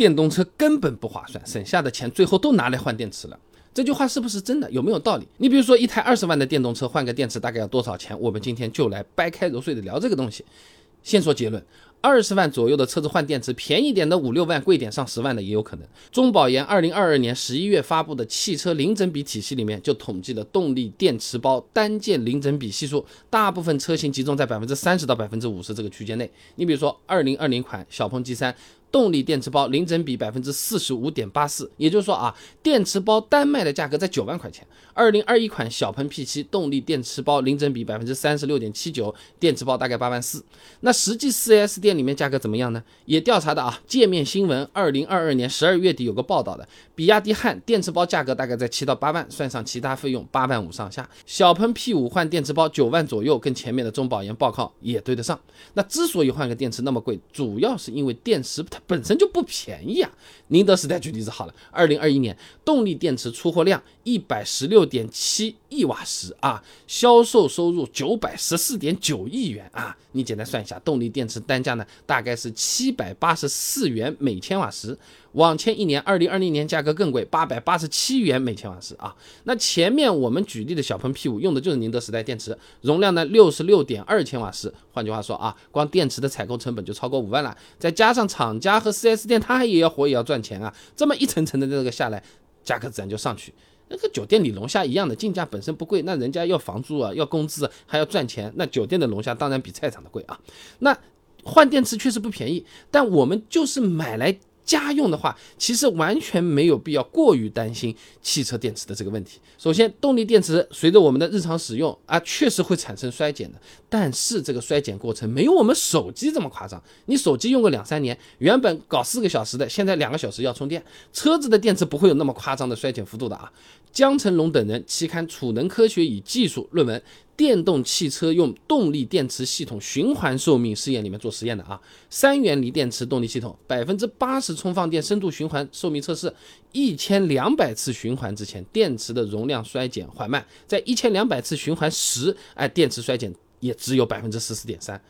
电动车根本不划算，省下的钱最后都拿来换电池了。这句话是不是真的？有没有道理？你比如说，一台二十万的电动车换个电池大概要多少钱？我们今天就来掰开揉碎的聊这个东西。先说结论，二十万左右的车子换电池，便宜点的五六万，贵点上十万的也有可能。中保研二零二二年十一月发布的汽车零整比体系里面就统计了动力电池包单件零整比系数，大部分车型集中在百分之三十到百分之五十这个区间内。你比如说二零二零款小鹏 G 三。动力电池包零整比百分之四十五点八四，也就是说啊，电池包单卖的价格在九万块钱。二零二一款小鹏 P7 动力电池包零整比百分之三十六点七九，电池包大概八万四。那实际四 S 店店里面价格怎么样呢？也调查的啊，界面新闻二零二二年十二月底有个报道的，比亚迪汉电池包价格大概在七到八万，算上其他费用八万五上下。小鹏 P5 换电池包九万左右，跟前面的中保研报告也对得上。那之所以换个电池那么贵，主要是因为电池它。本身就不便宜啊！宁德时代举例子好了，二零二一年动力电池出货量一百十六点七亿瓦时啊，销售收入九百十四点九亿元啊，你简单算一下，动力电池单价呢大概是七百八十四元每千瓦时。往前一年，二零二零年价格更贵，八百八十七元每千瓦时啊。那前面我们举例的小鹏 P5 用的就是宁德时代电池，容量呢六十六点二千瓦时。换句话说啊，光电池的采购成本就超过五万了，再加上厂家和 4S 店，他也要活也要赚钱啊。这么一层层的这个下来，价格自然就上去。那个酒店里龙虾一样的，进价本身不贵，那人家要房租啊，要工资，还要赚钱，那酒店的龙虾当然比菜场的贵啊。那换电池确实不便宜，但我们就是买来。家用的话，其实完全没有必要过于担心汽车电池的这个问题。首先，动力电池随着我们的日常使用啊，确实会产生衰减的，但是这个衰减过程没有我们手机这么夸张。你手机用个两三年，原本搞四个小时的，现在两个小时要充电。车子的电池不会有那么夸张的衰减幅度的啊。江成龙等人期刊《储能科学与技术》论文。电动汽车用动力电池系统循环寿命试验里面做实验的啊，三元锂电池动力系统百分之八十充放电深度循环寿命测试，一千两百次循环之前，电池的容量衰减缓慢，在一千两百次循环时，哎，电池衰减也只有百分之十四点三。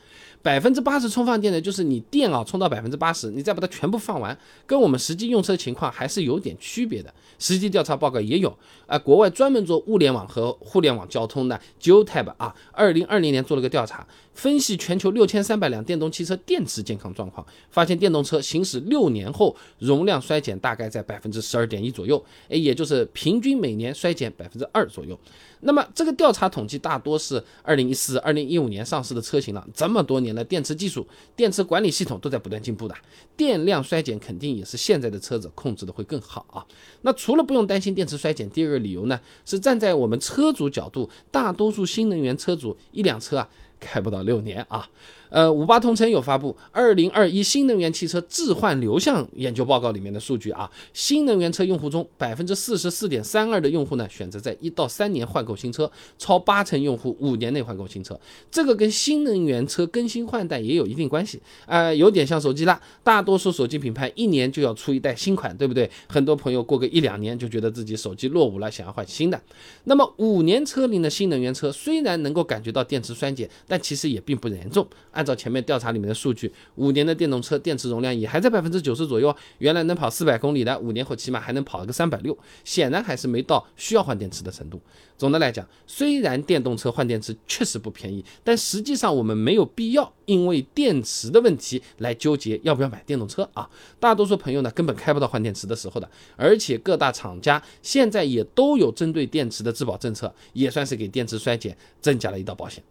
百分之八十充放电呢，就是你电啊充到百分之八十，你再把它全部放完，跟我们实际用车情况还是有点区别的。实际调查报告也有啊，国外专门做物联网和互联网交通的 Geotab 啊，二零二零年做了个调查，分析全球六千三百辆电动汽车电池健康状况，发现电动车行驶六年后容量衰减大概在百分之十二点一左右，哎，也就是平均每年衰减百分之二左右。那么这个调查统计大多是二零一四、二零一五年上市的车型了，这么多年。那电池技术、电池管理系统都在不断进步的，电量衰减肯定也是现在的车子控制的会更好啊。那除了不用担心电池衰减，第二个理由呢是站在我们车主角度，大多数新能源车主一辆车啊开不到六年啊。呃，五八同城有发布二零二一新能源汽车置换流向研究报告里面的数据啊，新能源车用户中百分之四十四点三二的用户呢选择在一到三年换购新车，超八成用户五年内换购新车，这个跟新能源车更新换代也有一定关系啊，有点像手机啦，大多数手机品牌一年就要出一代新款，对不对？很多朋友过个一两年就觉得自己手机落伍了，想要换新的。那么五年车龄的新能源车虽然能够感觉到电池衰减，但其实也并不严重。按照前面调查里面的数据，五年的电动车电池容量也还在百分之九十左右，原来能跑四百公里的，五年后起码还能跑个三百六，显然还是没到需要换电池的程度。总的来讲，虽然电动车换电池确实不便宜，但实际上我们没有必要因为电池的问题来纠结要不要买电动车啊。大多数朋友呢根本开不到换电池的时候的，而且各大厂家现在也都有针对电池的质保政策，也算是给电池衰减增加了一道保险。